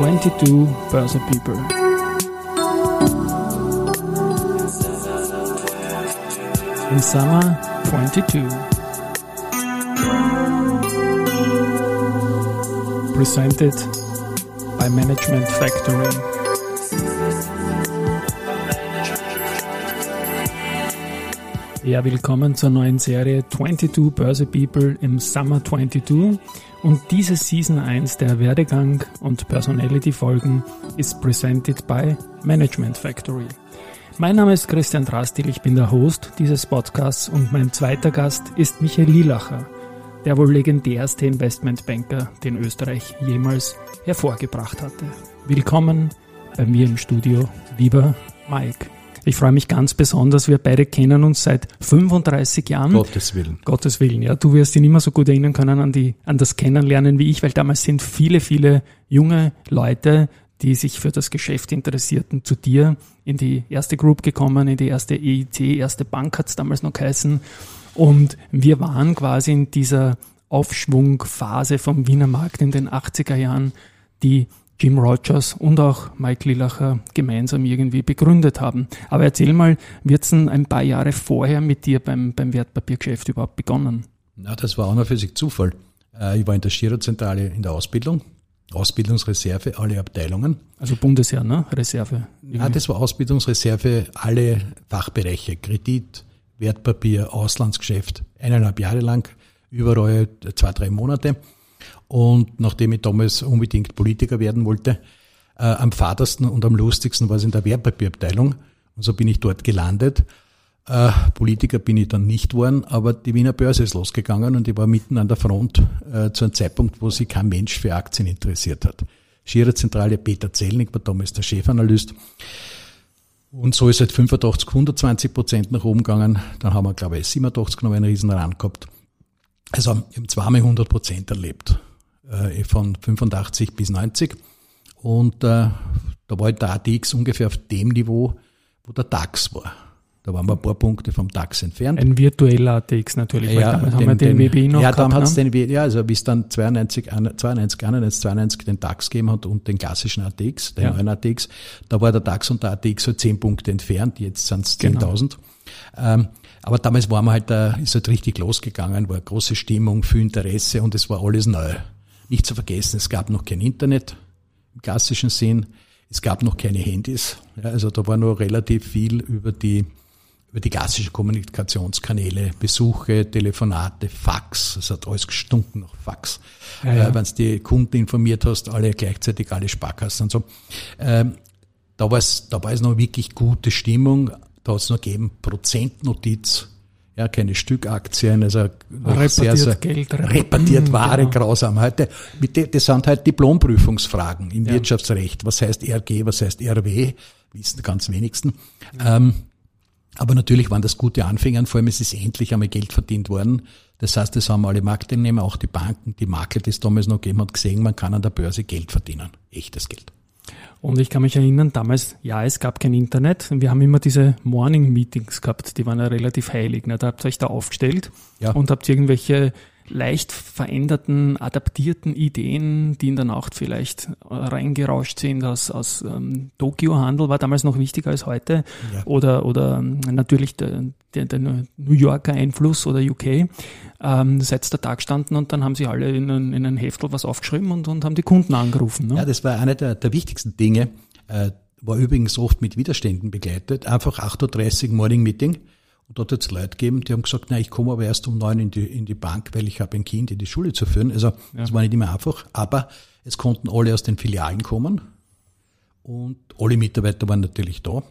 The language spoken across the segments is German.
22 Börse People. In summer 22. Presented by Management Factory. Ja, willkommen zur neuen Serie 22 Börse People im Summer 22. Und diese Season 1 der Werdegang und Personality Folgen ist presented by Management Factory. Mein Name ist Christian Drastil, ich bin der Host dieses Podcasts und mein zweiter Gast ist Michael Lielacher, der wohl legendärste Investmentbanker, den Österreich jemals hervorgebracht hatte. Willkommen bei mir im Studio, lieber Mike. Ich freue mich ganz besonders. Wir beide kennen uns seit 35 Jahren. Gottes Willen. Gottes Willen, ja. Du wirst ihn immer so gut erinnern können an die, an das Kennenlernen wie ich, weil damals sind viele, viele junge Leute, die sich für das Geschäft interessierten, zu dir in die erste Group gekommen, in die erste EIT, erste Bank hat es damals noch geheißen. Und wir waren quasi in dieser Aufschwungphase vom Wiener Markt in den 80er Jahren, die Jim Rogers und auch Mike Lillacher gemeinsam irgendwie begründet haben. Aber erzähl mal, wird es ein paar Jahre vorher mit dir beim, beim Wertpapiergeschäft überhaupt begonnen? Na, das war auch noch für sich Zufall. Äh, ich war in der Girozentrale in der Ausbildung, Ausbildungsreserve, alle Abteilungen. Also Bundesheer, ne? Reserve. Ja, das war Ausbildungsreserve, alle Fachbereiche, Kredit, Wertpapier, Auslandsgeschäft, eineinhalb Jahre lang, überall zwei, drei Monate. Und nachdem ich damals unbedingt Politiker werden wollte, äh, am fadersten und am lustigsten war es in der Wertpapierabteilung. Und so bin ich dort gelandet. Äh, Politiker bin ich dann nicht geworden, aber die Wiener Börse ist losgegangen und ich war mitten an der Front äh, zu einem Zeitpunkt, wo sich kein Mensch für Aktien interessiert hat. Schierer-Zentrale Peter Zellnig war damals der Chefanalyst. Und so ist halt 85, 120 Prozent nach oben gegangen. Dann haben wir, glaube ich, 87 noch einen riesen Rand gehabt. Also, wir haben zweimal 100 Prozent erlebt äh, von 85 bis 90. Und äh, da war der ATX ungefähr auf dem Niveau, wo der DAX war. Da waren wir ein paar Punkte vom DAX entfernt. Ein virtueller ATX natürlich, ja, damals den, haben wir den, den WBI noch Ja, hat es ne? den, ja, also bis dann 92, 92, 91, 92 den DAX gegeben hat und den klassischen ATX, den ja. neuen ATX, da war der DAX und der ATX so 10 Punkte entfernt, jetzt sind es 10.000. Genau. Ähm, aber damals war man halt, da ist halt richtig losgegangen, war große Stimmung, viel Interesse und es war alles neu. Nicht zu vergessen, es gab noch kein Internet im klassischen Sinn. Es gab noch keine Handys. Ja, also da war nur relativ viel über die, über die klassischen Kommunikationskanäle, Besuche, Telefonate, Fax. Es hat alles gestunken nach Fax. Ja, ja. Äh, Wenn du die Kunden informiert hast, alle gleichzeitig alle Sparkassen und so. Ähm, da war es, da war es noch wirklich gute Stimmung. Da hat es noch gegeben Prozentnotiz ja, keine Stückaktien, also repartiert sehr, sehr Geld, repartiert mhm, Ware genau. grausam. Heute, das sind halt Diplomprüfungsfragen im ja. Wirtschaftsrecht. Was heißt RG, was heißt RW? Wissen ganz wenigsten. Ja. Ähm, aber natürlich waren das gute Anfänger, vor allem es ist endlich einmal Geld verdient worden. Das heißt, das haben alle Marktteilnehmer, auch die Banken, die Makler, die es damals noch gegeben hat, gesehen, man kann an der Börse Geld verdienen. Echtes Geld. Und ich kann mich erinnern, damals, ja, es gab kein Internet. Wir haben immer diese Morning Meetings gehabt, die waren ja relativ heilig. Ne? Da habt ihr euch da aufgestellt ja. und habt irgendwelche leicht veränderten, adaptierten Ideen, die in der Nacht vielleicht äh, reingerauscht sind aus, aus ähm, Tokio-Handel, war damals noch wichtiger als heute. Ja. Oder, oder ähm, natürlich der, der, der New Yorker Einfluss oder UK. Ähm, seit der Tag gestanden und dann haben sie alle in ein, in ein Heftel was aufgeschrieben und, und haben die Kunden angerufen. Ne? Ja, das war eine der, der wichtigsten Dinge. Äh, war übrigens oft mit Widerständen begleitet. Einfach 8.30 Uhr Morning Meeting und dort hat es Leute gegeben, die haben gesagt, na, ich komme aber erst um neun in die, in die Bank, weil ich habe ein Kind in die Schule zu führen. Also ja. das war nicht immer einfach, aber es konnten alle aus den Filialen kommen und alle Mitarbeiter waren natürlich da.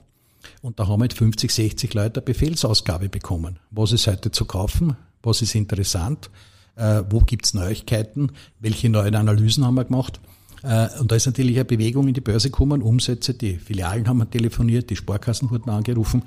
Und da haben halt 50, 60 Leute eine Befehlsausgabe bekommen. Was ist heute zu kaufen? Was ist interessant? Äh, wo gibt's Neuigkeiten? Welche neuen Analysen haben wir gemacht? Äh, und da ist natürlich eine Bewegung in die Börse gekommen, Umsätze, die Filialen haben telefoniert, die Sparkassen wurden angerufen.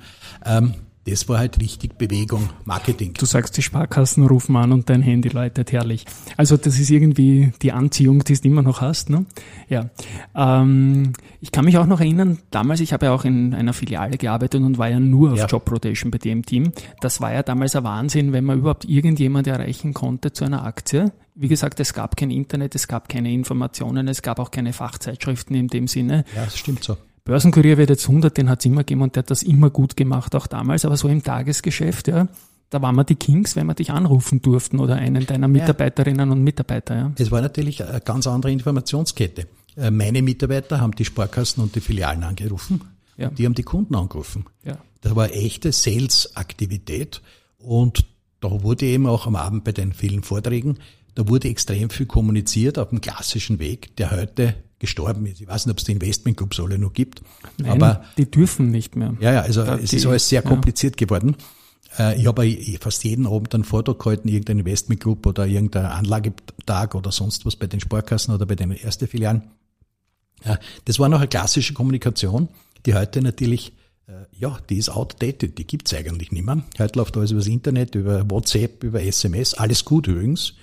Das war halt richtig Bewegung, Marketing. Du sagst, die Sparkassen rufen an und dein Handy läutet herrlich. Also das ist irgendwie die Anziehung, die du immer noch hast. Ne? Ja. Ähm, ich kann mich auch noch erinnern, damals, ich habe ja auch in einer Filiale gearbeitet und war ja nur auf ja. Job Rotation bei dem Team. Das war ja damals ein Wahnsinn, wenn man überhaupt irgendjemand erreichen konnte zu einer Aktie. Wie gesagt, es gab kein Internet, es gab keine Informationen, es gab auch keine Fachzeitschriften in dem Sinne. Ja, das stimmt so. Börsenkurier wird jetzt 100, den hat es immer gegeben und der hat das immer gut gemacht, auch damals. Aber so im Tagesgeschäft, ja, da waren wir die Kings, wenn wir dich anrufen durften oder einen deiner Mitarbeiterinnen und Mitarbeiter. Ja. Es war natürlich eine ganz andere Informationskette. Äh, meine Mitarbeiter haben die Sparkassen und die Filialen angerufen. Ja. Die haben die Kunden angerufen. Ja. Das war echte Sales-Aktivität und da wurde eben auch am Abend bei den vielen Vorträgen, da wurde extrem viel kommuniziert auf dem klassischen Weg, der heute gestorben ist. Ich weiß nicht, ob es die Investmentclubs alle noch gibt. Nein, aber die dürfen nicht mehr. Ja, ja, also die, es ist alles sehr kompliziert ja. geworden. Äh, ich habe fast jeden Abend einen Vortrag gehalten, irgendein Investmentclub oder irgendein Anlagetag oder sonst was bei den Sparkassen oder bei den ersten Filialen. Das war noch eine klassische Kommunikation, die heute natürlich, äh, ja, die ist outdated, die gibt's eigentlich nicht mehr. Heute läuft alles übers Internet, über WhatsApp, über SMS, alles gut übrigens.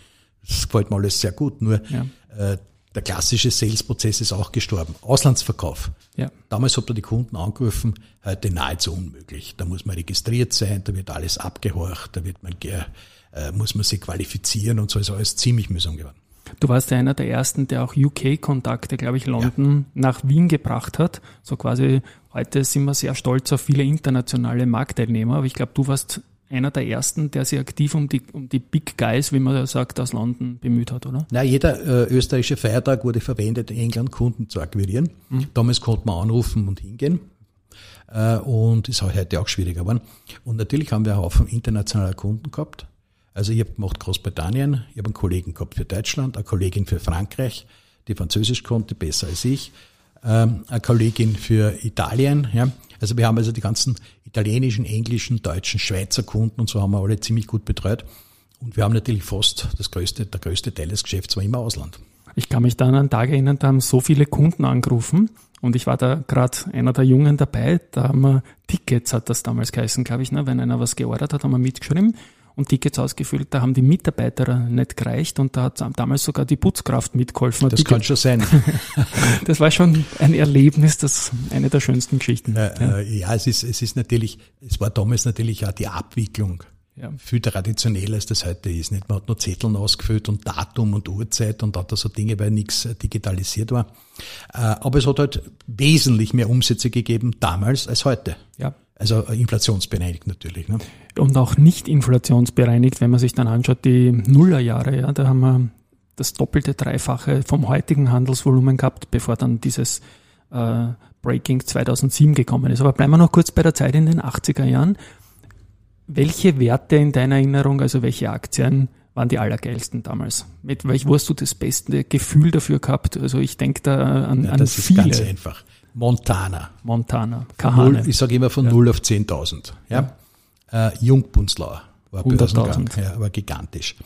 Das gefällt mir alles sehr gut, nur ja. Der klassische Sales-Prozess ist auch gestorben. Auslandsverkauf. Ja. Damals habt ihr die Kunden angerufen, heute nahezu unmöglich. Da muss man registriert sein, da wird alles abgehorcht, da wird man, äh, muss man sich qualifizieren und so ist alles ziemlich mühsam geworden. Du warst ja einer der ersten, der auch UK-Kontakte, glaube ich, London ja. nach Wien gebracht hat. So quasi, heute sind wir sehr stolz auf viele internationale Marktteilnehmer, aber ich glaube, du warst einer der ersten, der sich aktiv um die, um die Big Guys, wie man ja sagt, aus London bemüht hat, oder? Na, jeder äh, österreichische Feiertag wurde verwendet, in England Kunden zu akquirieren. Mhm. Damals konnte man anrufen und hingehen. Äh, und ist auch heute auch schwieriger geworden. Und natürlich haben wir einen Haufen internationaler Kunden gehabt. Also ich habe gemacht Großbritannien, ich habe einen Kollegen gehabt für Deutschland, eine Kollegin für Frankreich, die Französisch konnte, besser als ich, ähm, eine Kollegin für Italien, ja, also wir haben also die ganzen italienischen, englischen, deutschen, Schweizer Kunden und so haben wir alle ziemlich gut betreut. Und wir haben natürlich fast das größte, der größte Teil des Geschäfts war immer Ausland. Ich kann mich da an einen Tag erinnern, da haben so viele Kunden angerufen und ich war da gerade einer der Jungen dabei, da haben wir Tickets, hat das damals geheißen, glaube ich, ne? wenn einer was geordert hat, haben wir mitgeschrieben und Tickets ausgefüllt. Da haben die Mitarbeiter nicht gereicht und da hat damals sogar die Putzkraft mitgeholfen. Das kann schon sein. das war schon ein Erlebnis, das eine der schönsten Geschichten. Äh, ja. Äh, ja, es ist, es ist natürlich, es war damals natürlich auch die Abwicklung. Ja. Viel traditioneller als das heute ist. Nicht? Man hat nur Zetteln ausgefüllt und Datum und Uhrzeit und hat da so Dinge, weil nichts digitalisiert war. Äh, aber es hat halt wesentlich mehr Umsätze gegeben damals als heute. Ja. Also inflationsbereinigt natürlich. Ne? Und auch nicht inflationsbereinigt, wenn man sich dann anschaut, die Nullerjahre, ja, da haben wir das doppelte, dreifache vom heutigen Handelsvolumen gehabt, bevor dann dieses äh, Breaking 2007 gekommen ist. Aber bleiben wir noch kurz bei der Zeit in den 80er Jahren. Welche Werte in deiner Erinnerung, also welche Aktien waren die allergeilsten damals? Mit welch wo hast du das beste Gefühl dafür gehabt? Also ich denke da an, ja, an das viele. Das ist ganz einfach. Montana. Montana. Null, ich sage immer von ja. 0 auf 10.000. Ja. ja. Äh, Jungpunzlauer war Börsengang, ja, war gigantisch.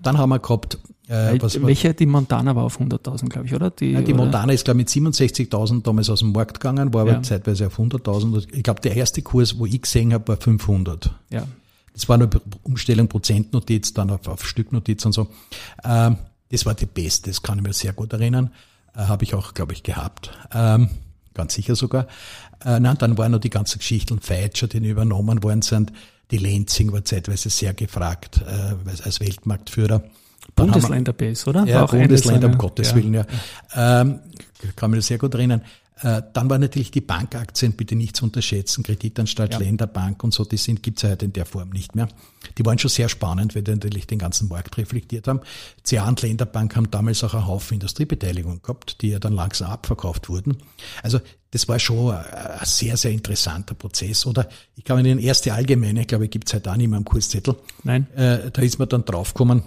Dann haben wir gehabt, äh, was Welche, die Montana war auf 100.000, glaube ich, oder? Die, ja, die oder? Montana ist, glaube ich, mit 67.000 damals aus dem Markt gegangen, war aber ja. zeitweise auf 100.000. Ich glaube, der erste Kurs, wo ich gesehen habe, war 500. Ja. Das war nur Umstellung Prozentnotiz, dann auf, auf Stücknotiz und so. Ähm, das war die beste, das kann ich mir sehr gut erinnern. Äh, habe ich auch, glaube ich, gehabt. Ähm, ganz sicher sogar. Äh, nein, dann waren noch die ganzen Geschichten Feitscher, die übernommen worden sind. Die Lenzing war zeitweise sehr gefragt äh, als Weltmarktführer. Bundesländerbase, oder? Ja, Bundesländer, um Gottes ja. Willen, ja. Ähm, kann mich sehr gut erinnern. Äh, dann war natürlich die Bankaktien, bitte nicht zu unterschätzen, Kreditanstalt, ja. Länderbank und so, die sind, gibt's ja heute in der Form nicht mehr. Die waren schon sehr spannend, weil die natürlich den ganzen Markt reflektiert haben. CA und Länderbank haben damals auch einen Haufen Industriebeteiligungen gehabt, die ja dann langsam abverkauft wurden. Also das war schon ein sehr, sehr interessanter Prozess. Oder ich kann mich in den erste Allgemeine, glaube ich, gibt's heute auch nicht mehr am Kurszettel. Nein. Äh, da ist man dann draufgekommen,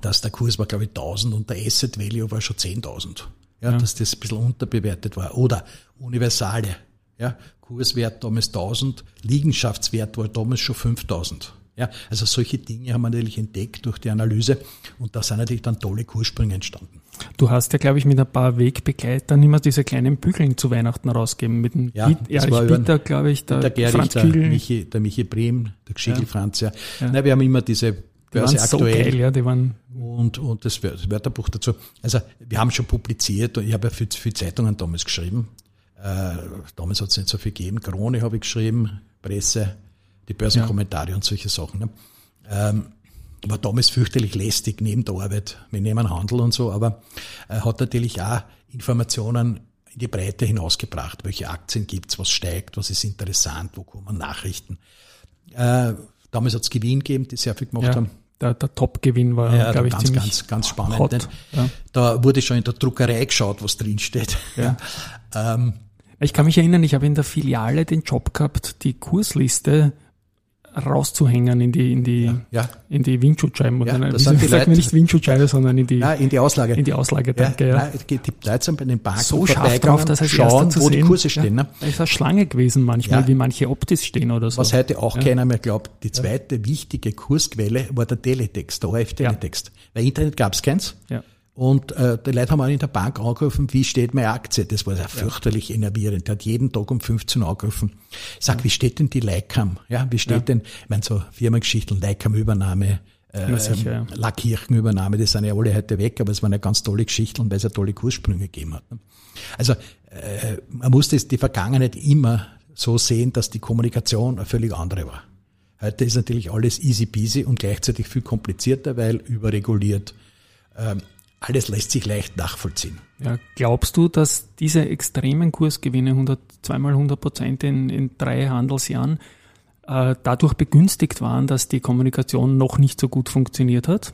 dass der Kurs war, glaube ich, 1000 und der Asset Value war schon 10.000 ja, ja. dass das ein bisschen unterbewertet war. Oder Universale, ja, Kurswert damals 1000, Liegenschaftswert war damals schon 5000. Ja, also solche Dinge haben wir natürlich entdeckt durch die Analyse und da sind natürlich dann tolle Kurssprünge entstanden. Du hast ja, glaube ich, mit ein paar Wegbegleitern immer diese kleinen Bügeln zu Weihnachten rausgeben. Mit dem ja, Erich Bitter, glaube ich, der, der Franz der Michi, der Michi Brehm, der Geschiegel ja. Franz, ja. ja. Nein, wir haben immer diese die waren. So geil, ja, die waren und, und das Wörterbuch dazu. Also wir haben schon publiziert und ich habe ja für, für Zeitungen damals geschrieben. Äh, damals hat es nicht so viel gegeben. Krone habe ich geschrieben, Presse, die Börsenkommentare ja. und solche Sachen. Ne? Ähm, war damals fürchterlich lästig neben der Arbeit. Wir nehmen Handel und so, aber er hat natürlich auch Informationen in die Breite hinausgebracht. Welche Aktien gibt's, was steigt, was ist interessant, wo kommen Nachrichten. Äh, damals hat's Gewinn gegeben, die sehr viel gemacht ja, haben. Der, der Top-Gewinn war, ja, glaube ich, ganz, ziemlich ganz, ganz spannend. Hot, ja. Da wurde schon in der Druckerei geschaut, was drin steht. Ja. ähm, ich kann mich erinnern, ich habe in der Filiale den Job gehabt, die Kursliste rauszuhängen in die, in die, ja, ja. in die Windschutzscheiben. Ja, das sind die Leute, nicht Windschutzscheibe, sondern in die, ja, in die Auslage. In die Auslage, danke, ja. ja. Die Leute sind bei den Banken so scharf drauf, dass es schauen, wo sehen. die Kurse stehen. Ne? Da ist eine Schlange gewesen manchmal, wie manche Optis stehen oder so. Was heute auch keiner mehr glaubt, die zweite wichtige Kursquelle war der Teletext, der ORF-Teletext. Weil Internet gab es keins. Ja. Und äh, die Leute haben auch in der Bank angerufen, wie steht meine Aktie? Das war ja fürchterlich enervierend. Der hat jeden Tag um 15 Uhr angerufen. Sag, ja. wie steht denn die Leikam? Ja, wie steht ja. denn, ich meine, so Firmengeschichten, Leikam-Übernahme, äh, ja, sicher, ja. Lackirchen-Übernahme, das sind ja alle heute weg, aber es waren ja ganz tolle Geschichten, weil es ja tolle Kurssprünge gegeben hat. Ne? Also äh, man muss das die Vergangenheit immer so sehen, dass die Kommunikation eine völlig andere war. Heute ist natürlich alles easy peasy und gleichzeitig viel komplizierter, weil überreguliert. Ähm, alles lässt sich leicht nachvollziehen. Ja, glaubst du, dass diese extremen Kursgewinne, 100, zweimal 100 Prozent in, in drei Handelsjahren, äh, dadurch begünstigt waren, dass die Kommunikation noch nicht so gut funktioniert hat?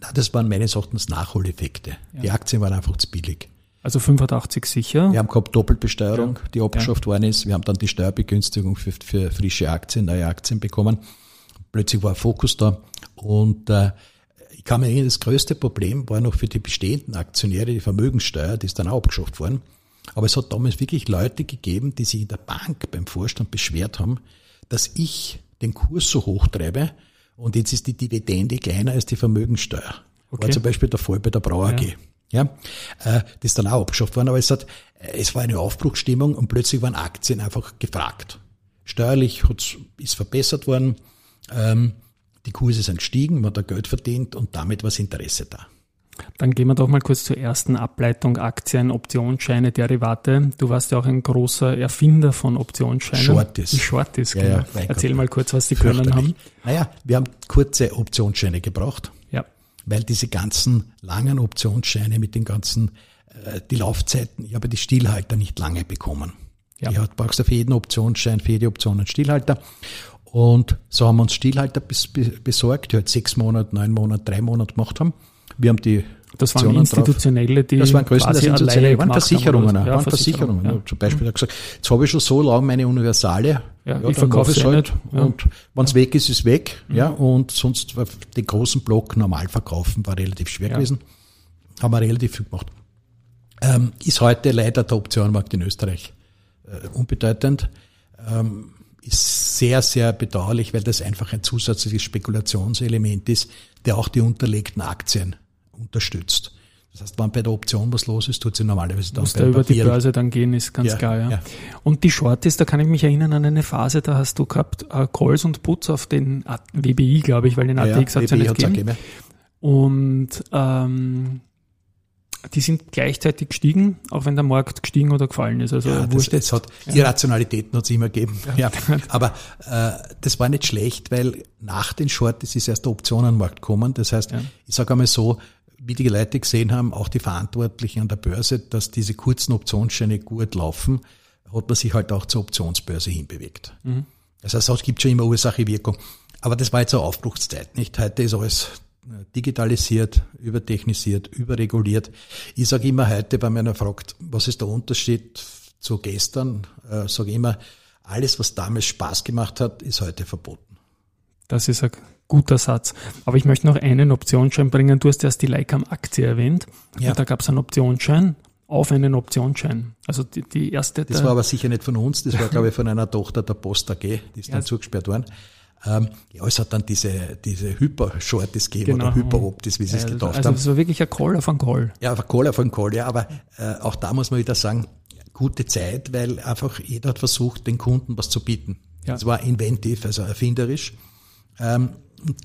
Na, das waren meines Erachtens Nachholeffekte. Ja. Die Aktien waren einfach zu billig. Also 85 sicher. Wir haben gehabt Doppelbesteuerung, ja. die abgeschafft ja. worden ist. Wir haben dann die Steuerbegünstigung für, für frische Aktien, neue Aktien bekommen. Plötzlich war Fokus da und äh, kann mir erinnern, das größte Problem war noch für die bestehenden Aktionäre die Vermögenssteuer, die ist dann auch abgeschafft worden. Aber es hat damals wirklich Leute gegeben, die sich in der Bank beim Vorstand beschwert haben, dass ich den Kurs so hoch treibe und jetzt ist die Dividende kleiner als die Vermögenssteuer. Okay. War zum Beispiel der Fall bei der Brau AG. Ja, äh, das ist dann auch abgeschafft worden, aber es hat, es war eine Aufbruchsstimmung und plötzlich waren Aktien einfach gefragt. Steuerlich ist verbessert worden. Ähm, die Kurse sind gestiegen, man hat da Geld verdient und damit war das Interesse da. Dann gehen wir doch mal kurz zur ersten Ableitung Aktien, Optionsscheine, Derivate. Du warst ja auch ein großer Erfinder von Optionsscheinen. Shorties. Die Shorties, genau. Ja, ja, Erzähl mal kurz, was die können haben. Naja, wir haben kurze Optionsscheine gebraucht. Ja. Weil diese ganzen langen Optionsscheine mit den ganzen, äh, die Laufzeiten, ich habe die Stillhalter nicht lange bekommen. Ja. Ich brauchst für jeden Optionsschein, für jede Option einen Stillhalter. Und so haben wir uns Stillhalter besorgt, die halt sechs Monate, neun Monate, drei Monate gemacht haben. Wir haben die das waren institutionelle, die das waren größtenteils institutionelle, waren Versicherungen, haben, waren Versicherungen. Ja. Zum Beispiel hat gesagt, jetzt habe ich schon so lange meine Universale, ja, ja ich verkaufe es halt, ja. und wenn es weg ist, ist es weg, mhm. ja, und sonst war den großen Block normal verkaufen war relativ schwer gewesen, haben wir relativ viel gemacht. Ähm, ist heute leider der Optionenmarkt in Österreich äh, unbedeutend. Ähm, ist sehr, sehr bedauerlich, weil das einfach ein zusätzliches Spekulationselement ist, der auch die unterlegten Aktien unterstützt. Das heißt, wenn bei der Option was los ist, tut sie normalerweise dann Muss da über Papier. die Börse dann gehen, ist ganz ja, klar, ja. ja. Und die Shorties, da kann ich mich erinnern an eine Phase, da hast du gehabt äh, Calls und Puts auf den WBI, glaube ich, weil den ATX ja, hat es ja nicht gegeben. Und ähm, die sind gleichzeitig gestiegen, auch wenn der Markt gestiegen oder gefallen ist. Also ja, das, das hat, Irrationalitäten hat es immer gegeben. Ja. ja. Aber äh, das war nicht schlecht, weil nach den Shorts ist erst der Optionenmarkt gekommen. Das heißt, ja. ich sage einmal so, wie die Leute gesehen haben, auch die Verantwortlichen an der Börse, dass diese kurzen Optionsscheine gut laufen, hat man sich halt auch zur Optionsbörse hinbewegt. Mhm. Das heißt, es gibt schon immer Ursache-Wirkung. Aber das war jetzt eine Aufbruchszeit, nicht? Heute ist alles digitalisiert, übertechnisiert, überreguliert. Ich sage immer heute, wenn man fragt, was ist der Unterschied zu gestern, äh, sage ich immer, alles, was damals Spaß gemacht hat, ist heute verboten. Das ist ein guter Satz. Aber ich möchte noch einen Optionsschein bringen. Du hast erst die Leicam-Aktie erwähnt. Ja. Und da gab es einen Optionsschein auf einen Optionsschein. Also die, die erste. Das war aber sicher nicht von uns, das war, glaube ich, von einer Tochter der Post AG, die ist ja. dann zugesperrt worden. Ähm, ja, es hat dann diese, diese Hyper-Shorties gegeben genau. oder Hyper-Optis, wie sie es getauft also haben. Also es war wirklich ein Call auf einen Call. Ja, ein Call auf einen Call, ja, aber äh, auch da muss man wieder sagen, gute Zeit, weil einfach jeder hat versucht, den Kunden was zu bieten. Ja. Das war inventiv, also erfinderisch. Ähm,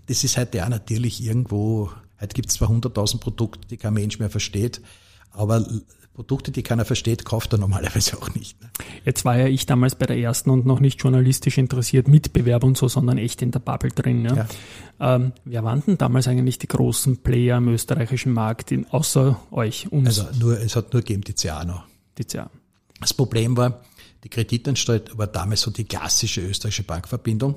das ist heute auch natürlich irgendwo, heute gibt es zwar 100.000 Produkte, die kein Mensch mehr versteht, aber Produkte, die keiner versteht, kauft er normalerweise auch nicht. Ne? Jetzt war ja ich damals bei der ersten und noch nicht journalistisch interessiert, Mitbewerber und so, sondern echt in der Bubble drin. Ja? ja. Ähm, wer waren denn damals eigentlich die großen Player im österreichischen Markt, in, außer euch, uns? Also nur, es hat nur gegeben die CA noch. Die CA. Das Problem war, die Kreditanstalt war damals so die klassische österreichische Bankverbindung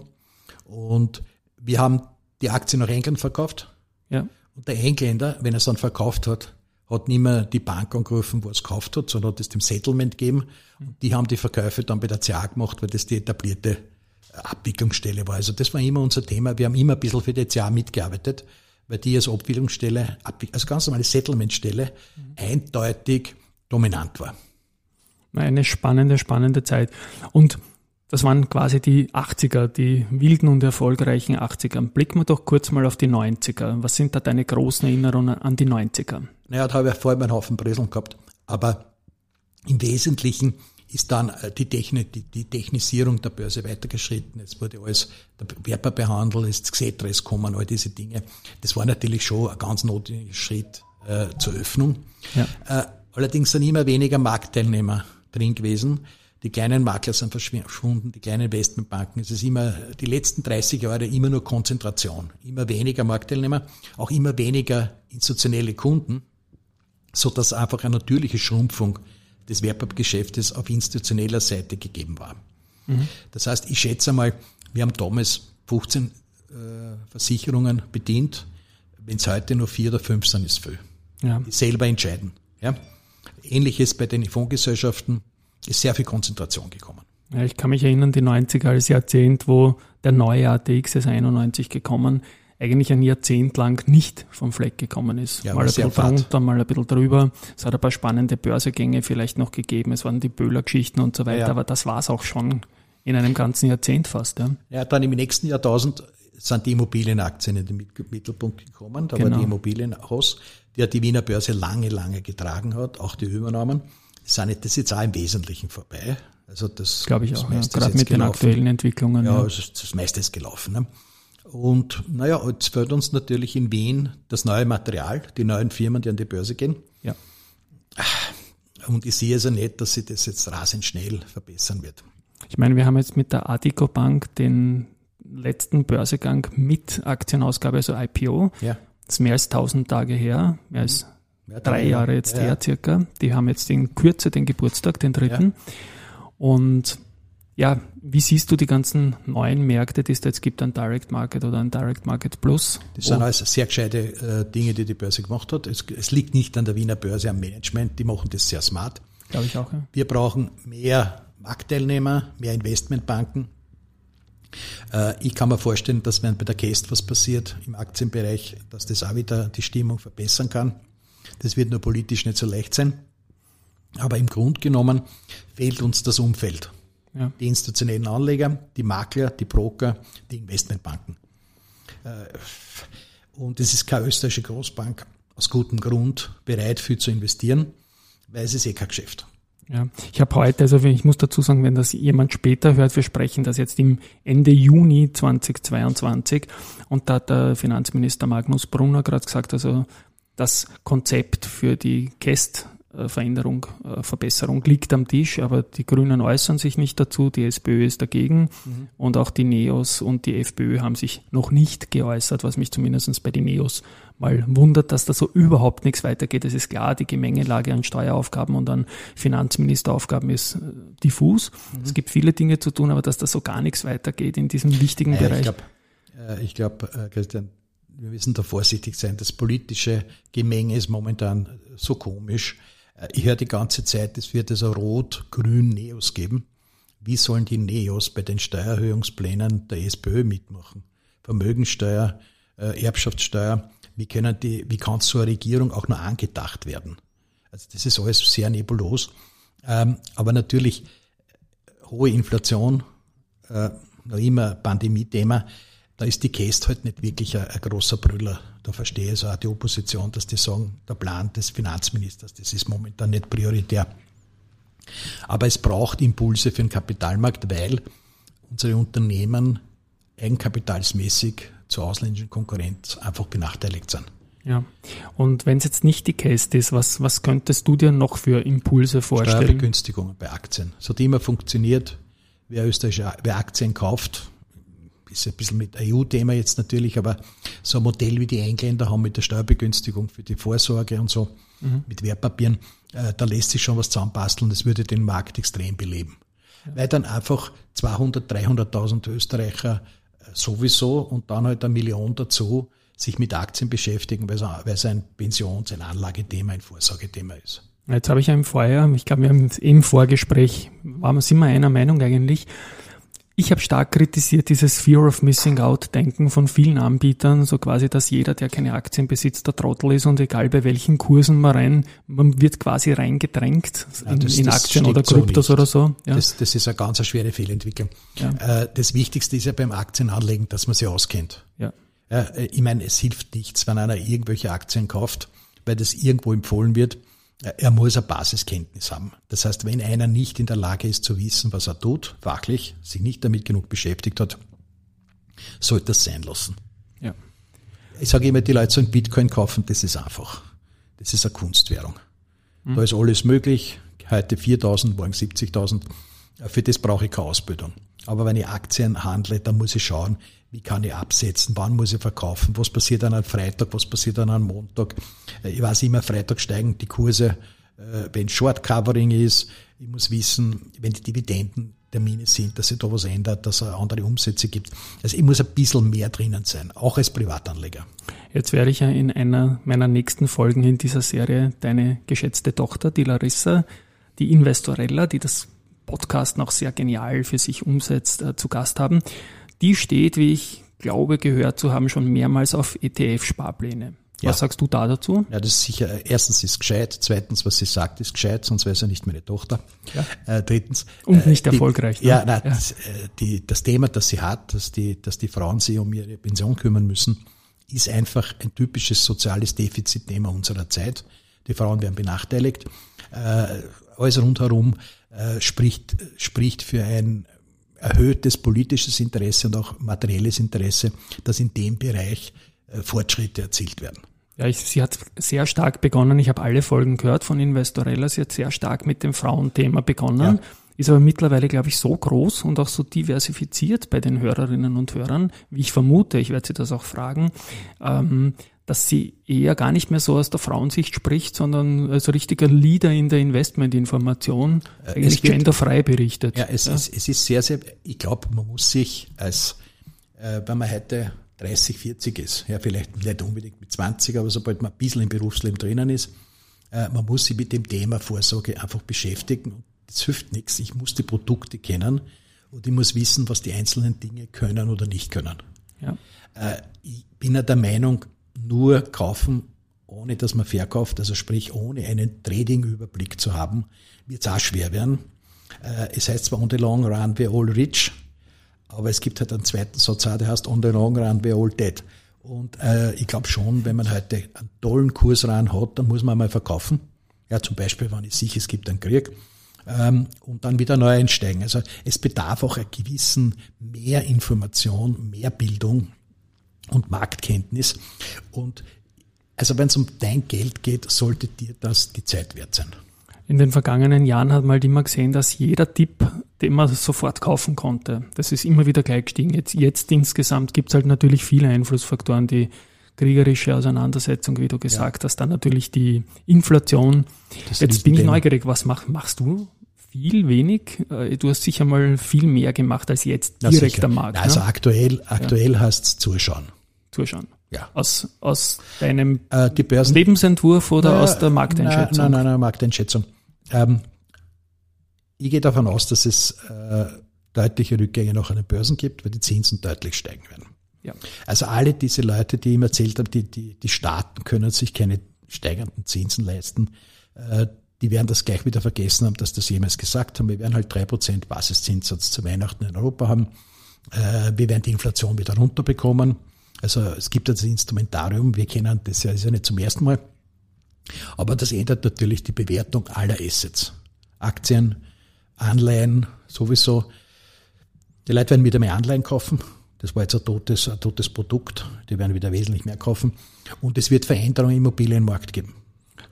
und wir haben die Aktie nach England verkauft. Ja. Und der Engländer, wenn er es dann verkauft hat, hat nicht mehr die Bank angerufen, wo er es gekauft hat, sondern hat es dem Settlement gegeben. Und die haben die Verkäufe dann bei der CA gemacht, weil das die etablierte Abwicklungsstelle war. Also das war immer unser Thema. Wir haben immer ein bisschen für die CA mitgearbeitet, weil die als Abwicklungsstelle, als ganz normale Settlementstelle eindeutig dominant war. Eine spannende, spannende Zeit. Und das waren quasi die 80er, die wilden und erfolgreichen 80er. Blicken wir doch kurz mal auf die 90er. Was sind da deine großen Erinnerungen an die 90er? Naja, da habe ich vorher einen Haufen Breseln gehabt. Aber im Wesentlichen ist dann äh, die, Technik, die, die Technisierung der Börse weitergeschritten. Es wurde alles der Werber behandelt, ist das Gesetz kommen, all diese Dinge. Das war natürlich schon ein ganz notwendiger Schritt äh, zur Öffnung. Ja. Äh, allerdings sind immer weniger Marktteilnehmer drin gewesen. Die kleinen Makler sind verschwunden, die kleinen Investmentbanken. Es ist immer, die letzten 30 Jahre immer nur Konzentration. Immer weniger Marktteilnehmer, auch immer weniger institutionelle Kunden, so dass einfach eine natürliche Schrumpfung des Wertpapiergeschäftes auf institutioneller Seite gegeben war. Mhm. Das heißt, ich schätze mal, wir haben damals 15 äh, Versicherungen bedient. Wenn es heute nur vier oder fünf sind, ist viel. Ja. Selber entscheiden. Ja? Ähnliches bei den Fondsgesellschaften ist sehr viel Konzentration gekommen. Ja, ich kann mich erinnern, die 90er als Jahrzehnt, wo der neue ATX ist 91 gekommen, eigentlich ein Jahrzehnt lang nicht vom Fleck gekommen ist. Ja, mal ein bisschen drunter, mal ein bisschen drüber. Es hat ein paar spannende Börsegänge vielleicht noch gegeben. Es waren die Böhler-Geschichten und so weiter, ja. aber das war es auch schon in einem ganzen Jahrzehnt fast. Ja. ja, dann im nächsten Jahrtausend sind die Immobilienaktien in den Mittelpunkt gekommen. Da genau. war die Immobilienhaus, die die Wiener Börse lange, lange getragen hat, auch die Übernahmen sind das jetzt auch im Wesentlichen vorbei. Also das glaube ich auch, ja, gerade mit gelaufen. den aktuellen Entwicklungen. Ja, ja. Das, das meiste ist gelaufen. Ne? Und naja, jetzt fällt uns natürlich in Wien das neue Material, die neuen Firmen, die an die Börse gehen. Ja. Und ich sehe also nicht, dass sich das jetzt rasend schnell verbessern wird. Ich meine, wir haben jetzt mit der Adico Bank den letzten Börsegang mit Aktienausgabe, also IPO. Ja. Das ist mehr als 1000 Tage her, mehr als drei Jahre jetzt ja, her circa. Die haben jetzt in Kürze den Geburtstag, den dritten. Und ja, wie siehst du die ganzen neuen Märkte, die es da jetzt gibt, ein Direct Market oder ein Direct Market Plus? Das sind alles sehr gescheite äh, Dinge, die die Börse gemacht hat. Es, es, liegt nicht an der Wiener Börse, am Management. Die machen das sehr smart. Glaube ich auch, ja. Wir brauchen mehr Marktteilnehmer, mehr Investmentbanken. Äh, ich kann mir vorstellen, dass wenn bei der Cast was passiert im Aktienbereich, dass das auch wieder die Stimmung verbessern kann. Das wird nur politisch nicht so leicht sein. Aber im Grunde genommen fehlt uns das Umfeld. Ja. Die institutionellen Anleger, die Makler, die Broker, die Investmentbanken. Äh, und es ist keine österreichische Großbank aus gutem Grund bereit, viel zu investieren, weil es ist eh kein Geschäft. Ja, ich habe heute, also ich muss dazu sagen, wenn das jemand später hört, wir sprechen das jetzt im Ende Juni 2022 und da hat der Finanzminister Magnus Brunner gerade gesagt, also das Konzept für die Käst Veränderung, äh, Verbesserung liegt am Tisch, aber die Grünen äußern sich nicht dazu, die SPÖ ist dagegen mhm. und auch die NEOS und die FPÖ haben sich noch nicht geäußert, was mich zumindest bei den NEOS mal wundert, dass da so überhaupt nichts weitergeht. Es ist klar, die Gemengelage an Steueraufgaben und an Finanzministeraufgaben ist äh, diffus. Mhm. Es gibt viele Dinge zu tun, aber dass da so gar nichts weitergeht in diesem wichtigen ja, Bereich. Ich glaube, glaub, Christian, wir müssen da vorsichtig sein. Das politische Gemenge ist momentan so komisch. Ich höre die ganze Zeit, es wird also rot-grün Neos geben. Wie sollen die Neos bei den Steuererhöhungsplänen der SPÖ mitmachen? Vermögensteuer, äh, Erbschaftssteuer, wie können die, wie kann so eine Regierung auch nur angedacht werden? Also das ist alles sehr nebulos. Ähm, aber natürlich hohe Inflation, äh, noch immer Pandemie-Thema. Da ist die Käst halt nicht wirklich ein, ein, großer Brüller. Da verstehe ich so auch die Opposition, dass die sagen, der Plan des Finanzministers, das ist momentan nicht prioritär. Aber es braucht Impulse für den Kapitalmarkt, weil unsere Unternehmen eigenkapitalsmäßig zur ausländischen Konkurrenz einfach benachteiligt sind. Ja. Und wenn es jetzt nicht die Case ist, was, was könntest du dir noch für Impulse vorstellen? Steuerbegünstigungen bei Aktien. Es hat immer funktioniert. Wer österreichische, wer Aktien kauft, ist ein bisschen mit EU-Thema jetzt natürlich, aber so ein Modell wie die Engländer haben mit der Steuerbegünstigung für die Vorsorge und so, mhm. mit Wertpapieren, äh, da lässt sich schon was zusammenbasteln, das würde den Markt extrem beleben. Ja. Weil dann einfach 200, 300.000 Österreicher äh, sowieso und dann halt eine Million dazu sich mit Aktien beschäftigen, weil es ein Pensions-, ein Anlagethema, ein Vorsorgethema ist. Jetzt habe ich ja im Vorjahr, ich glaube, wir haben im Vorgespräch, waren, sind wir einer Meinung eigentlich, ich habe stark kritisiert dieses Fear of Missing Out Denken von vielen Anbietern, so quasi, dass jeder, der keine Aktien besitzt, der Trottel ist und egal bei welchen Kursen man rein, man wird quasi reingedrängt ja, in, das, in Aktien oder Kryptos so oder so. Ja. Das, das ist eine ganz eine schwere Fehlentwicklung. Ja. Äh, das Wichtigste ist ja beim Aktienanlegen, dass man sich auskennt. Ja. Äh, ich meine, es hilft nichts, wenn einer irgendwelche Aktien kauft, weil das irgendwo empfohlen wird er muss eine Basiskenntnis haben. Das heißt, wenn einer nicht in der Lage ist zu wissen, was er tut, fachlich, sich nicht damit genug beschäftigt hat, sollte das sein lassen. Ja. Ich sage immer, die Leute sollen Bitcoin kaufen, das ist einfach. Das ist eine Kunstwährung. Mhm. Da ist alles möglich. Heute 4.000, morgen 70.000. Für das brauche ich keine Ausbildung. Aber wenn ich Aktien handle, dann muss ich schauen, wie kann ich absetzen, wann muss ich verkaufen, was passiert an einem Freitag, was passiert an einem Montag. Äh, ich weiß immer, Freitag steigen die Kurse, äh, wenn Short Covering ist. Ich muss wissen, wenn die Dividendentermine sind, dass sich da was ändert, dass es andere Umsätze gibt. Also ich muss ein bisschen mehr drinnen sein, auch als Privatanleger. Jetzt werde ich ja in einer meiner nächsten Folgen in dieser Serie deine geschätzte Tochter, die Larissa, die Investorella, die das Podcast noch sehr genial für sich umsetzt, äh, zu Gast haben die steht, wie ich glaube, gehört zu haben, schon mehrmals auf ETF-Sparpläne. Ja. Was sagst du da dazu? Ja, das ist sicher, erstens ist gescheit, zweitens, was sie sagt, ist gescheit, sonst wäre sie nicht meine Tochter. Ja. Äh, drittens. Und nicht äh, die, erfolgreich. Ne? Ja, nein, ja. Das, äh, die, das Thema, das sie hat, dass die, dass die Frauen sich um ihre Pension kümmern müssen, ist einfach ein typisches soziales Defizitthema unserer Zeit. Die Frauen werden benachteiligt. Äh, alles rundherum äh, spricht, spricht für ein erhöhtes politisches Interesse und auch materielles Interesse, dass in dem Bereich äh, Fortschritte erzielt werden. Ja, ich, sie hat sehr stark begonnen. Ich habe alle Folgen gehört von Investorella. Sie hat sehr stark mit dem Frauenthema begonnen. Ja. Ist aber mittlerweile, glaube ich, so groß und auch so diversifiziert bei den Hörerinnen und Hörern, wie ich vermute. Ich werde Sie das auch fragen. Ähm, dass sie eher gar nicht mehr so aus der Frauensicht spricht, sondern als richtiger Leader in der Investmentinformation äh, eigentlich wird, genderfrei berichtet. Ja, es, ja. Ist, es ist sehr, sehr, ich glaube, man muss sich als, äh, wenn man heute 30, 40 ist, ja, vielleicht nicht unbedingt mit 20, aber sobald man ein bisschen im Berufsleben drinnen ist, äh, man muss sich mit dem Thema Vorsorge einfach beschäftigen. Das hilft nichts. Ich muss die Produkte kennen und ich muss wissen, was die einzelnen Dinge können oder nicht können. Ja. Äh, ich bin ja der Meinung, nur kaufen, ohne dass man verkauft, also sprich ohne einen Trading-Überblick zu haben, wird es auch schwer werden. Äh, es heißt zwar on the long run we're all rich, aber es gibt halt einen zweiten Satz, der heißt on the long run we're all dead. Und äh, ich glaube schon, wenn man heute einen tollen Kurs rein hat, dann muss man mal verkaufen. Ja, zum Beispiel, wenn ich sicher, es gibt einen Krieg, ähm, und dann wieder neu einsteigen. Also es bedarf auch einer gewissen mehr Information, mehr Bildung, und Marktkenntnis. Und also wenn es um dein Geld geht, sollte dir das die Zeit wert sein. In den vergangenen Jahren hat man halt immer gesehen, dass jeder Tipp, den man sofort kaufen konnte, das ist immer wieder gleich gestiegen. Jetzt, jetzt insgesamt gibt es halt natürlich viele Einflussfaktoren, die kriegerische Auseinandersetzung, wie du gesagt ja. hast, dann natürlich die Inflation. Das Jetzt bin ich neugierig, was mach, machst du? Viel, wenig? Äh, du hast sicher mal viel mehr gemacht als jetzt direkt am Markt. Also ne? aktuell, aktuell ja. heißt es zuschauen zuschauen? Ja. Aus, aus deinem äh, Lebensentwurf oder na, aus der Markteinschätzung? Nein, nein, nein, Markteinschätzung. Ähm, ich gehe davon aus, dass es äh, deutliche Rückgänge noch an den Börsen gibt, weil die Zinsen deutlich steigen werden. Ja. Also alle diese Leute, die ihm erzählt haben, die, die, die Staaten können sich keine steigenden Zinsen leisten, äh, die werden das gleich wieder vergessen haben, dass das jemals gesagt haben. Wir werden halt drei Prozent Basiszinssatz zu Weihnachten in Europa haben. Äh, wir werden die Inflation wieder runterbekommen. Also es gibt das Instrumentarium, wir kennen das ja, ist ja nicht zum ersten Mal. Aber das ändert natürlich die Bewertung aller Assets. Aktien, Anleihen sowieso. Die Leute werden wieder mehr Anleihen kaufen. Das war jetzt ein totes, ein totes Produkt. Die werden wieder wesentlich mehr kaufen. Und es wird Veränderungen im Immobilienmarkt geben.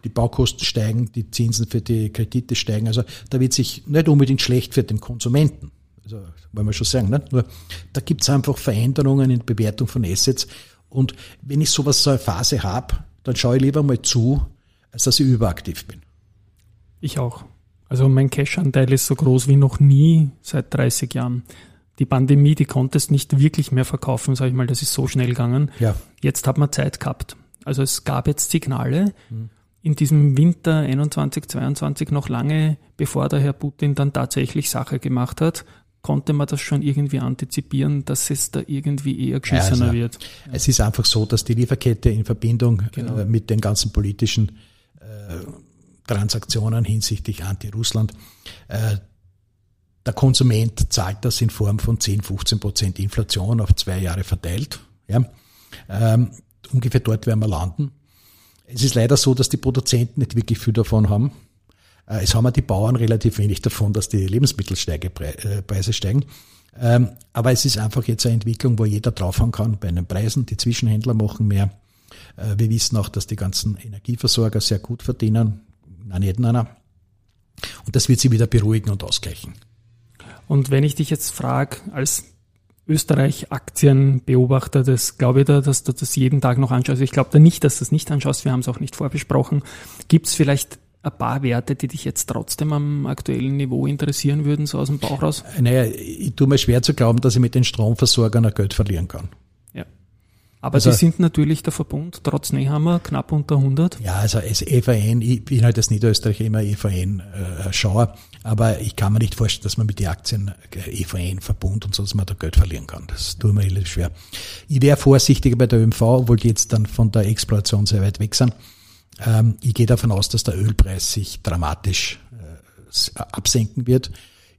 Die Baukosten steigen, die Zinsen für die Kredite steigen. Also da wird sich nicht unbedingt schlecht für den Konsumenten. Also wollen wir schon sagen. Ne? Nur da gibt es einfach Veränderungen in der Bewertung von Assets. Und wenn ich sowas so eine Phase habe, dann schaue ich lieber mal zu, als dass ich überaktiv bin. Ich auch. Also mein Cash-Anteil ist so groß wie noch nie seit 30 Jahren. Die Pandemie, die konnte es nicht wirklich mehr verkaufen, sage ich mal, das ist so schnell gegangen. Ja. Jetzt hat man Zeit gehabt. Also es gab jetzt Signale mhm. in diesem Winter 21, 22 noch lange bevor der Herr Putin dann tatsächlich Sache gemacht hat, konnte man das schon irgendwie antizipieren, dass es da irgendwie eher geschissener also, wird. Es ist einfach so, dass die Lieferkette in Verbindung genau. äh, mit den ganzen politischen äh, Transaktionen hinsichtlich Anti-Russland. Äh, der Konsument zahlt das in Form von 10, 15 Prozent Inflation auf zwei Jahre verteilt. Ja. Ähm, ungefähr dort werden wir landen. Es ist leider so, dass die Produzenten nicht wirklich viel davon haben. Äh, es haben auch die Bauern relativ wenig davon, dass die Lebensmittelpreise steigen. Ähm, aber es ist einfach jetzt eine Entwicklung, wo jeder draufhauen kann bei den Preisen. Die Zwischenhändler machen mehr. Äh, wir wissen auch, dass die ganzen Energieversorger sehr gut verdienen na nicht einer. Und das wird sie wieder beruhigen und ausgleichen. Und wenn ich dich jetzt frage, als Österreich-Aktienbeobachter, das glaube ich da, dass du das jeden Tag noch anschaust. Ich glaube da nicht, dass du das nicht anschaust. Wir haben es auch nicht vorbesprochen. Gibt es vielleicht ein paar Werte, die dich jetzt trotzdem am aktuellen Niveau interessieren würden, so aus dem Bauch raus? Naja, ich tue mir schwer zu glauben, dass ich mit den Stromversorgern ein Geld verlieren kann. Aber also, Sie sind natürlich der Verbund, trotz Nehammer, knapp unter 100. Ja, also als EVN, ich bin halt als Niederösterreich immer EVN-Schauer, äh, aber ich kann mir nicht vorstellen, dass man mit den Aktien äh, EVN-Verbund und so, dass man da Geld verlieren kann. Das tut mir relativ schwer. Ich wäre vorsichtiger bei der ÖMV, obwohl die jetzt dann von der Exploration sehr weit weg sind. Ähm, ich gehe davon aus, dass der Ölpreis sich dramatisch äh, absenken wird.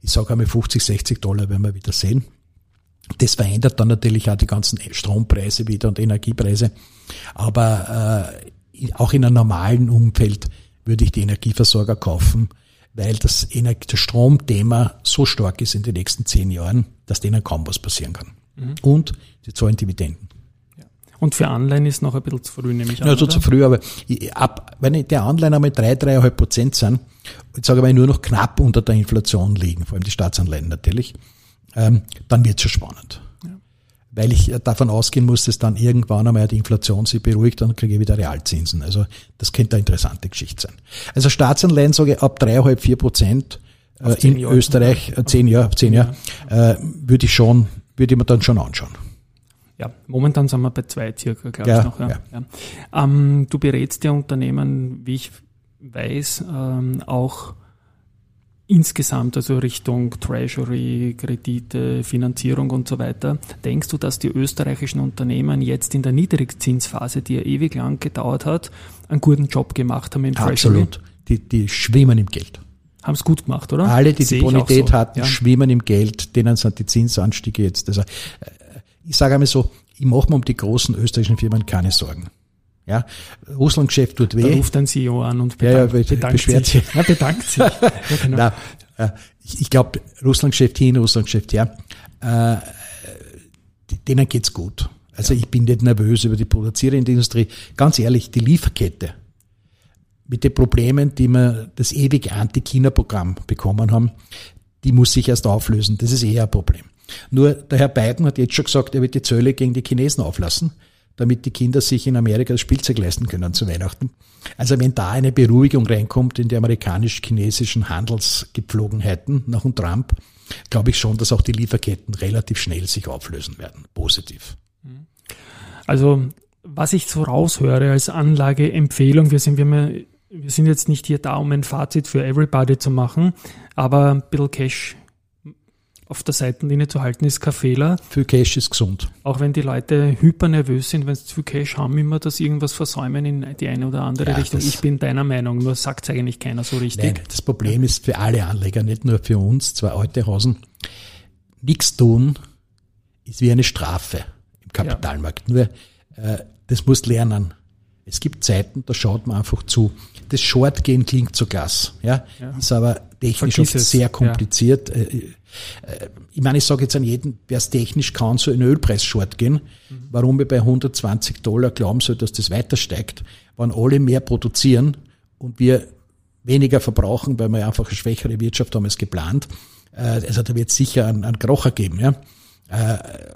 Ich sage einmal 50, 60 Dollar werden wir wieder sehen. Das verändert dann natürlich auch die ganzen Strompreise wieder und Energiepreise. Aber äh, auch in einem normalen Umfeld würde ich die Energieversorger kaufen, weil das, das Stromthema so stark ist in den nächsten zehn Jahren, dass denen kaum was passieren kann. Mhm. Und sie zahlen Dividenden. Und für Anleihen ist noch ein bisschen zu früh, nämlich an. Ja, so zu früh, aber ab, wenn die Anleihen einmal drei, dreieinhalb Prozent sind, jetzt sage ich mal nur noch knapp unter der Inflation liegen, vor allem die Staatsanleihen natürlich, ähm, dann wird es schon spannend. Ja. Weil ich davon ausgehen muss, dass dann irgendwann einmal die Inflation sich beruhigt und dann kriege ich wieder Realzinsen. Also das könnte eine interessante Geschichte sein. Also Staatsanleihen sage ich ab dreieinhalb, vier Prozent äh, in Jahr. Österreich, äh, zehn Jahre, zehn Jahre, äh, würde ich schon, würde ich mir dann schon anschauen. Ja, momentan sind wir bei zwei circa, glaube ja, ich noch. Ja. ja. Ähm, du berätst ja Unternehmen, wie ich weiß, ähm, auch insgesamt, also Richtung Treasury, Kredite, Finanzierung und so weiter, denkst du, dass die österreichischen Unternehmen jetzt in der Niedrigzinsphase, die ja ewig lang gedauert hat, einen guten Job gemacht haben im Treasury? Absolut. Die, die schwimmen im Geld. Haben es gut gemacht, oder? Alle, die Sehe die Bonität so. hatten, ja. schwimmen im Geld, denen sind die Zinsanstiege jetzt. Also, äh, ich sage einmal so, ich mache mir um die großen österreichischen Firmen keine Sorgen. Ja, Russlandgeschäft tut weh. Da ruft ein CEO an und bedankt, ja, ja, bedankt beschwert sich. Ja, bedankt sich. Ja, genau. Na, äh, ich, ich glaube, Russlandgeschäft hin, Russlandgeschäft her, äh, denen geht's gut. Also ja. ich bin nicht nervös über die produzierende Industrie. Ganz ehrlich, die Lieferkette mit den Problemen, die wir das ewige Anti-China-Programm bekommen haben, die muss sich erst auflösen. Das ist eher ein Problem. Nur der Herr Biden hat jetzt schon gesagt, er wird die Zölle gegen die Chinesen auflassen damit die Kinder sich in Amerika das Spielzeug leisten können zu Weihnachten. Also wenn da eine Beruhigung reinkommt in die amerikanisch-chinesischen Handelsgepflogenheiten nach dem Trump, glaube ich schon, dass auch die Lieferketten relativ schnell sich auflösen werden. Positiv. Also was ich so raushöre als Anlageempfehlung, wir sind, wir, wir sind jetzt nicht hier da, um ein Fazit für everybody zu machen, aber ein bisschen Cash auf der Seitenlinie zu halten, ist kein Fehler. Viel Cash ist gesund. Auch wenn die Leute hypernervös sind, wenn sie zu viel Cash haben, immer das irgendwas versäumen in die eine oder andere ja, Richtung. Ich bin deiner Meinung, nur sagt es eigentlich keiner so richtig. Nein, das Problem ist für alle Anleger, nicht nur für uns, zwei alte Hausen, nichts tun ist wie eine Strafe im Kapitalmarkt. Ja. Nur, äh, das musst lernen. Es gibt Zeiten, da schaut man einfach zu. Das Shortgehen klingt so Gas, ja, ja. ist aber technisch oft sehr kompliziert. Ja. Äh, äh, ich meine, ich sage jetzt an jeden, wer es technisch kann, so in Ölpreis short gehen. Mhm. Warum wir bei 120 Dollar glauben soll, dass das weiter steigt, wenn alle mehr produzieren und wir weniger verbrauchen, weil wir einfach eine schwächere Wirtschaft haben als geplant. Äh, also da wird es sicher einen, einen Krocher geben. Ja?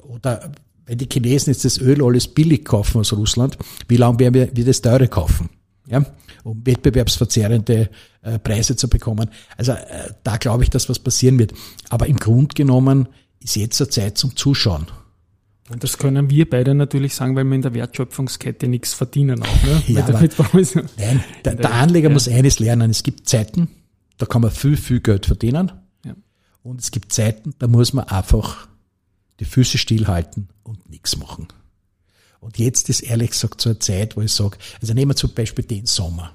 Oder wenn die Chinesen jetzt das Öl alles billig kaufen aus Russland, wie lange werden wir, wir das teure kaufen? Ja, um wettbewerbsverzerrende äh, Preise zu bekommen. Also äh, da glaube ich, dass was passieren wird. Aber im Grund genommen ist jetzt eine Zeit zum Zuschauen. Und das können wir beide natürlich sagen, weil wir in der Wertschöpfungskette nichts verdienen auch. Ne? ja, aber, nein, der, der Anleger ja. muss eines lernen. Es gibt Zeiten, da kann man viel, viel Geld verdienen. Ja. Und es gibt Zeiten, da muss man einfach die Füße stillhalten und nichts machen. Und jetzt ist ehrlich gesagt so eine Zeit, wo ich sage, also nehmen wir zum Beispiel den Sommer.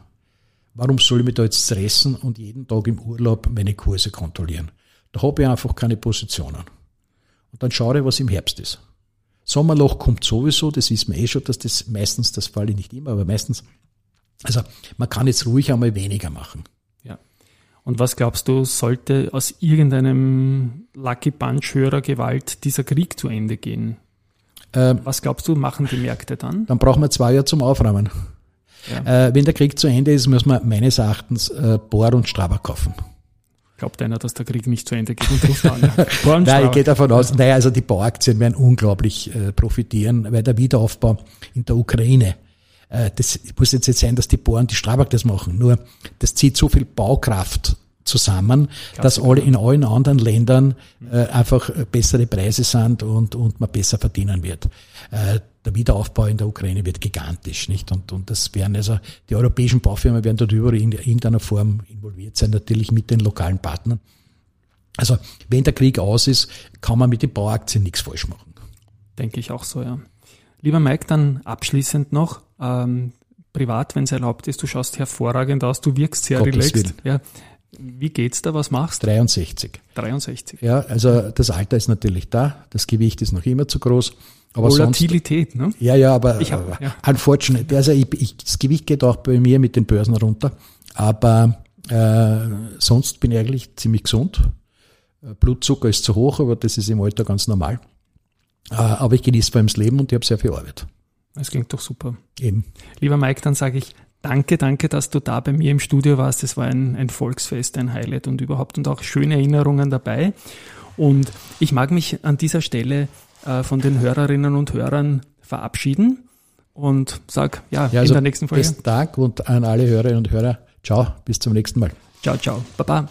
Warum soll ich mich da jetzt stressen und jeden Tag im Urlaub meine Kurse kontrollieren? Da habe ich einfach keine Positionen. Und dann schaue ich, was im Herbst ist. Sommerloch kommt sowieso, das wissen wir eh schon, dass das meistens, das falle ich nicht immer, aber meistens, also man kann jetzt ruhig einmal weniger machen. Und was glaubst du, sollte aus irgendeinem Lucky Punch höherer Gewalt dieser Krieg zu Ende gehen? Ähm, was glaubst du, machen die Märkte dann? Dann brauchen wir zwei Jahre zum Aufräumen. Ja. Äh, wenn der Krieg zu Ende ist, muss man meines Erachtens äh, Bohr und Strabag kaufen. Glaubt einer, dass der Krieg nicht zu Ende geht und ruft an? Ja. Nein, ich gehe davon aus, naja, also die Bauaktien werden unglaublich äh, profitieren, weil der Wiederaufbau in der Ukraine das muss jetzt nicht sein, dass die Bohren die Strabag das machen. Nur, das zieht so viel Baukraft zusammen, Klasse, dass alle in allen anderen Ländern äh, einfach bessere Preise sind und, und man besser verdienen wird. Äh, der Wiederaufbau in der Ukraine wird gigantisch, nicht? Und, und das werden also, die europäischen Baufirmen werden dort überall in irgendeiner Form involviert sein, natürlich mit den lokalen Partnern. Also, wenn der Krieg aus ist, kann man mit den Bauaktien nichts falsch machen. Denke ich auch so, ja. Lieber Mike, dann abschließend noch, ähm, privat, wenn es erlaubt ist, du schaust hervorragend aus, du wirkst sehr Gottes relaxed. Ja. Wie geht's da? Was machst du? 63. 63. Ja, also das Alter ist natürlich da, das Gewicht ist noch immer zu groß. Aber Volatilität, sonst, ne? Ja, ja, aber ich hab, ja. unfortunate. Also ich, ich, das Gewicht geht auch bei mir mit den Börsen runter. Aber äh, sonst bin ich eigentlich ziemlich gesund. Blutzucker ist zu hoch, aber das ist im Alter ganz normal. Äh, aber ich genieße vor allem das Leben und ich habe sehr viel Arbeit. Das klingt doch super. Eben. Lieber Mike, dann sage ich danke, danke, dass du da bei mir im Studio warst. Das war ein, ein Volksfest, ein Highlight und überhaupt und auch schöne Erinnerungen dabei. Und ich mag mich an dieser Stelle äh, von den Hörerinnen und Hörern verabschieden und sag ja, ja also in der nächsten Folge. Besten Dank und an alle Hörerinnen und Hörer. Ciao, bis zum nächsten Mal. Ciao, ciao. Baba.